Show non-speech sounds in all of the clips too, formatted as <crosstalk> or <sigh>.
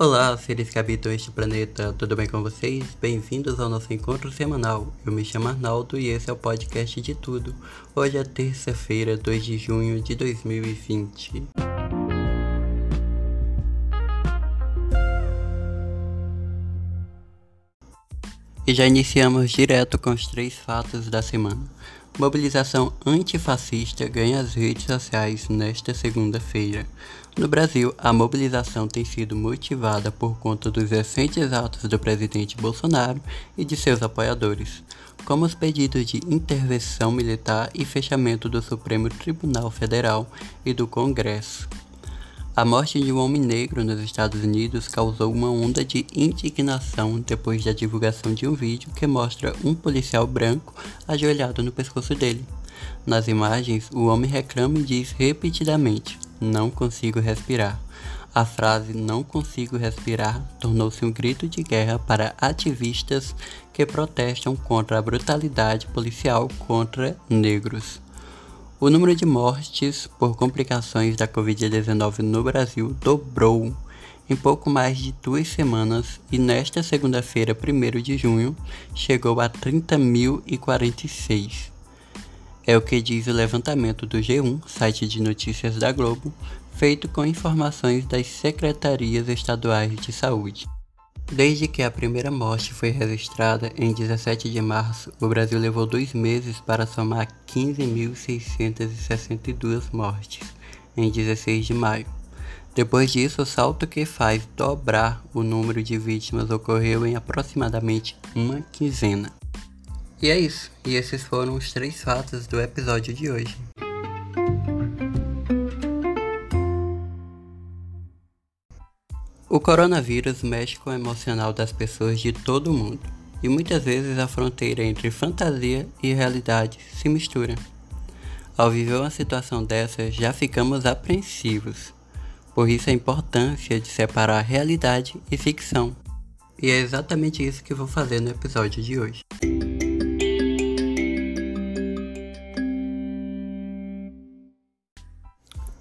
Olá, seres que habitam este planeta, tudo bem com vocês? Bem-vindos ao nosso encontro semanal. Eu me chamo Arnaldo e esse é o podcast de tudo. Hoje é terça-feira, 2 de junho de 2020. E já iniciamos direto com os três fatos da semana. Mobilização antifascista ganha as redes sociais nesta segunda-feira. No Brasil, a mobilização tem sido motivada por conta dos recentes atos do presidente Bolsonaro e de seus apoiadores, como os pedidos de intervenção militar e fechamento do Supremo Tribunal Federal e do Congresso. A morte de um homem negro nos Estados Unidos causou uma onda de indignação depois da divulgação de um vídeo que mostra um policial branco ajoelhado no pescoço dele. Nas imagens, o homem reclama e diz repetidamente: Não consigo respirar. A frase não consigo respirar tornou-se um grito de guerra para ativistas que protestam contra a brutalidade policial contra negros. O número de mortes por complicações da Covid-19 no Brasil dobrou em pouco mais de duas semanas e nesta segunda-feira, 1 de junho, chegou a 30.046. É o que diz o levantamento do G1, site de notícias da Globo, feito com informações das secretarias estaduais de saúde. Desde que a primeira morte foi registrada em 17 de março, o Brasil levou dois meses para somar 15.662 mortes, em 16 de maio. Depois disso, o salto que faz dobrar o número de vítimas ocorreu em aproximadamente uma quinzena. E é isso, e esses foram os três fatos do episódio de hoje. O coronavírus mexe com o emocional das pessoas de todo o mundo, e muitas vezes a fronteira entre fantasia e realidade se mistura. Ao viver uma situação dessa, já ficamos apreensivos, por isso a importância de separar realidade e ficção. E é exatamente isso que vou fazer no episódio de hoje.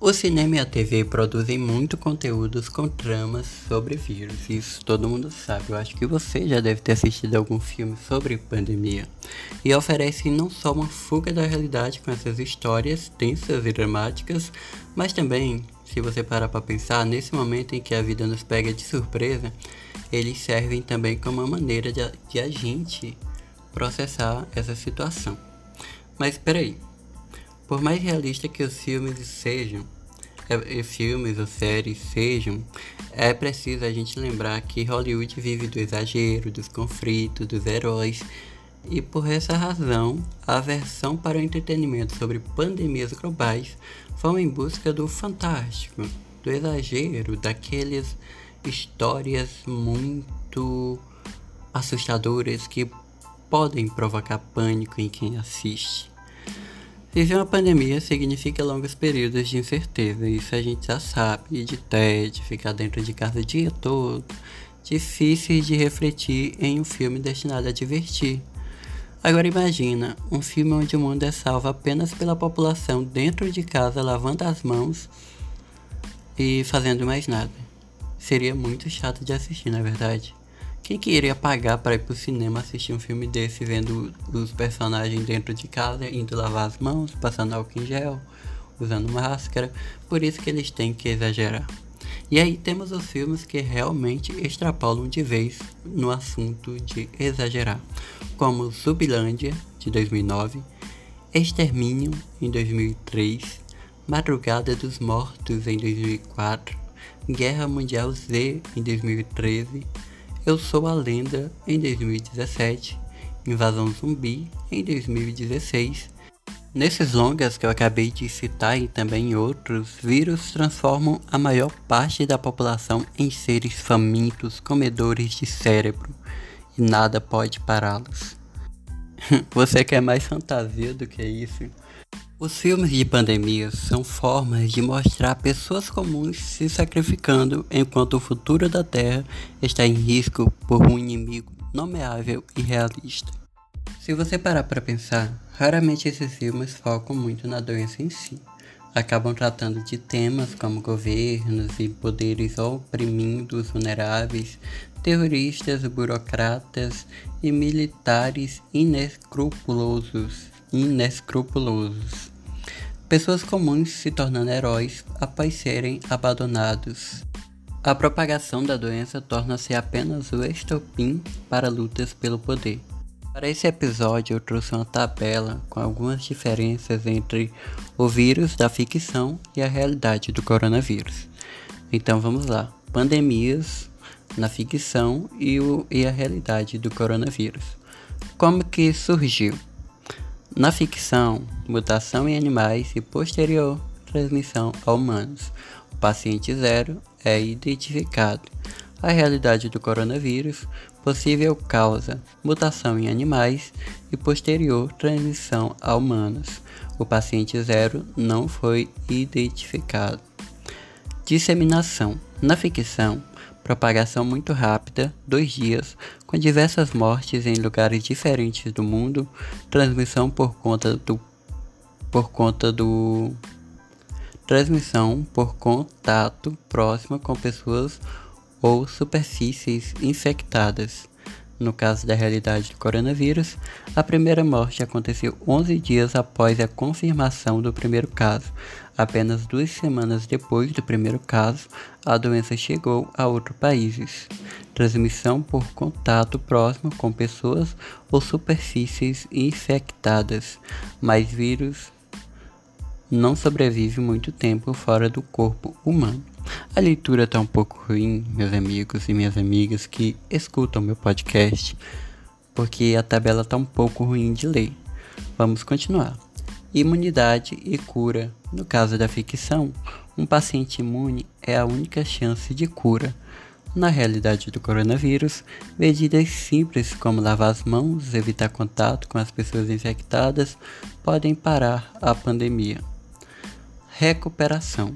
O cinema e a TV produzem muito conteúdos com tramas sobre vírus, isso todo mundo sabe. Eu acho que você já deve ter assistido algum filme sobre pandemia. E oferecem não só uma fuga da realidade com essas histórias tensas e dramáticas, mas também, se você parar para pensar, nesse momento em que a vida nos pega de surpresa, eles servem também como uma maneira de a, de a gente processar essa situação. Mas espera aí. Por mais realista que os filmes sejam, filmes ou séries sejam, é preciso a gente lembrar que Hollywood vive do exagero, dos conflitos, dos heróis. E por essa razão, a versão para o entretenimento sobre pandemias globais foi em busca do fantástico, do exagero, daquelas histórias muito assustadoras que podem provocar pânico em quem assiste. Viver uma pandemia significa longos períodos de incerteza, isso a gente já sabe, de tédio, ficar dentro de casa o dia todo, difíceis de refletir em um filme destinado a divertir. Agora imagina, um filme onde o mundo é salvo apenas pela população dentro de casa lavando as mãos e fazendo mais nada. Seria muito chato de assistir, na verdade. Quem que iria pagar para ir pro cinema assistir um filme desse, vendo os personagens dentro de casa, indo lavar as mãos, passando álcool em gel, usando máscara? Por isso que eles têm que exagerar. E aí temos os filmes que realmente extrapolam de vez no assunto de exagerar, como Zubilândia, de 2009, Extermínio, em 2003, Madrugada dos Mortos, em 2004, Guerra Mundial Z, em 2013, eu Sou a Lenda em 2017, Invasão Zumbi em 2016. Nesses longas que eu acabei de citar e também outros, vírus transformam a maior parte da população em seres famintos, comedores de cérebro, e nada pode pará-los. <laughs> Você quer mais fantasia do que isso? Os filmes de pandemia são formas de mostrar pessoas comuns se sacrificando enquanto o futuro da Terra está em risco por um inimigo nomeável e realista. Se você parar para pensar, raramente esses filmes focam muito na doença em si. acabam tratando de temas como governos e poderes oprimindo os vulneráveis, terroristas, burocratas e militares inescrupulosos, inescrupulosos. Pessoas comuns se tornando heróis após serem abandonados. A propagação da doença torna-se apenas o estopim para lutas pelo poder. Para esse episódio, eu trouxe uma tabela com algumas diferenças entre o vírus da ficção e a realidade do coronavírus. Então vamos lá: pandemias na ficção e, o, e a realidade do coronavírus. Como que surgiu? Na ficção, mutação em animais e posterior transmissão a humanos. O paciente zero é identificado. A realidade do coronavírus, possível causa, mutação em animais e posterior transmissão a humanos. O paciente zero não foi identificado. Disseminação. Na ficção, propagação muito rápida, dois dias, com diversas mortes em lugares diferentes do mundo, transmissão por conta do por conta do transmissão por contato próximo com pessoas ou superfícies infectadas. No caso da realidade do coronavírus, a primeira morte aconteceu 11 dias após a confirmação do primeiro caso. Apenas duas semanas depois do primeiro caso, a doença chegou a outros países. Transmissão por contato próximo com pessoas ou superfícies infectadas. Mais vírus não sobrevive muito tempo fora do corpo humano. A leitura está um pouco ruim, meus amigos e minhas amigas que escutam meu podcast, porque a tabela está um pouco ruim de ler. Vamos continuar. Imunidade e cura. No caso da ficção, um paciente imune é a única chance de cura. Na realidade do coronavírus, medidas simples como lavar as mãos, evitar contato com as pessoas infectadas podem parar a pandemia. Recuperação.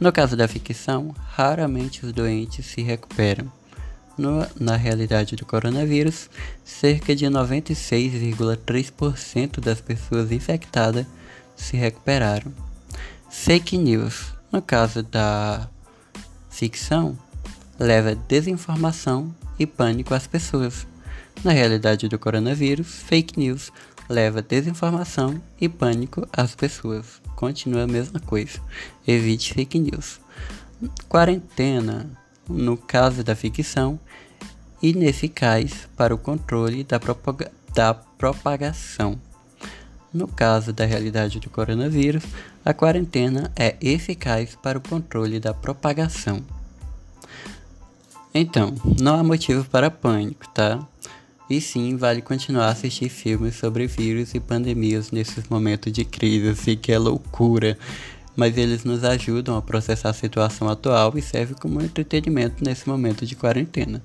No caso da ficção, raramente os doentes se recuperam. No, na realidade do coronavírus, cerca de 96,3% das pessoas infectadas se recuperaram. Fake news. No caso da ficção, leva desinformação e pânico às pessoas. Na realidade do coronavírus, fake news leva desinformação e pânico às pessoas continua a mesma coisa. Evite fake news. Quarentena, no caso da ficção, ineficaz para o controle da, da propagação. No caso da realidade do coronavírus, a quarentena é eficaz para o controle da propagação. Então, não há motivo para pânico, tá? E sim, vale continuar a assistir filmes sobre vírus e pandemias nesses momentos de crise, assim que é loucura. Mas eles nos ajudam a processar a situação atual e servem como entretenimento nesse momento de quarentena.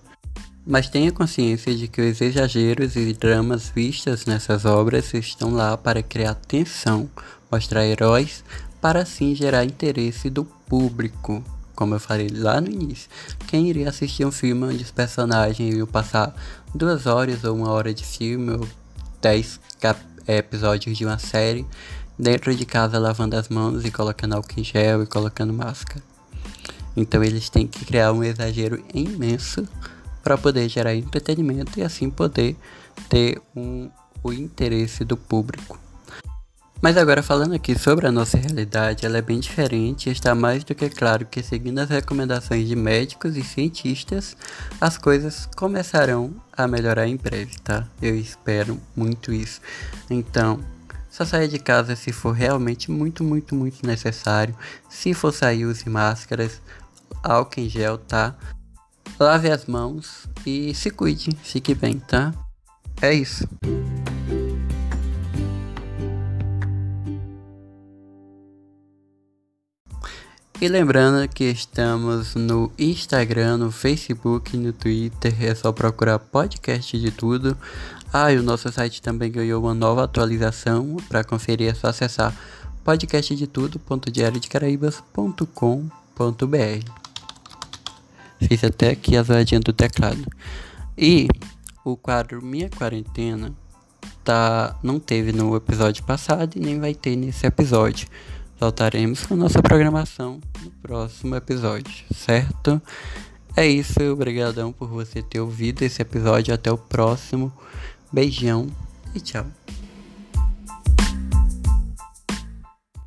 Mas tenha consciência de que os exageros e dramas vistos nessas obras estão lá para criar tensão, mostrar heróis, para assim gerar interesse do público como eu falei lá no início, quem iria assistir um filme onde os personagens iam passar duas horas ou uma hora de filme ou dez episódios de uma série dentro de casa lavando as mãos e colocando álcool em gel e colocando máscara. Então eles têm que criar um exagero imenso para poder gerar entretenimento e assim poder ter um, o interesse do público. Mas agora falando aqui sobre a nossa realidade, ela é bem diferente e está mais do que claro que seguindo as recomendações de médicos e cientistas, as coisas começarão a melhorar em breve, tá? Eu espero muito isso. Então, só saia de casa se for realmente muito, muito, muito necessário. Se for sair, use máscaras, álcool em gel, tá? Lave as mãos e se cuide, fique bem, tá? É isso. E lembrando que estamos no Instagram, no Facebook, no Twitter, é só procurar podcast de tudo. Ah, e o nosso site também ganhou uma nova atualização. Para conferir é só acessar podcastdetudodecaraíbas.com.br. Fiz até aqui a zoadinha do teclado. E o quadro Minha Quarentena tá, não teve no episódio passado e nem vai ter nesse episódio voltaremos com nossa programação no próximo episódio, certo? É isso, obrigadão por você ter ouvido esse episódio. Até o próximo. Beijão e tchau.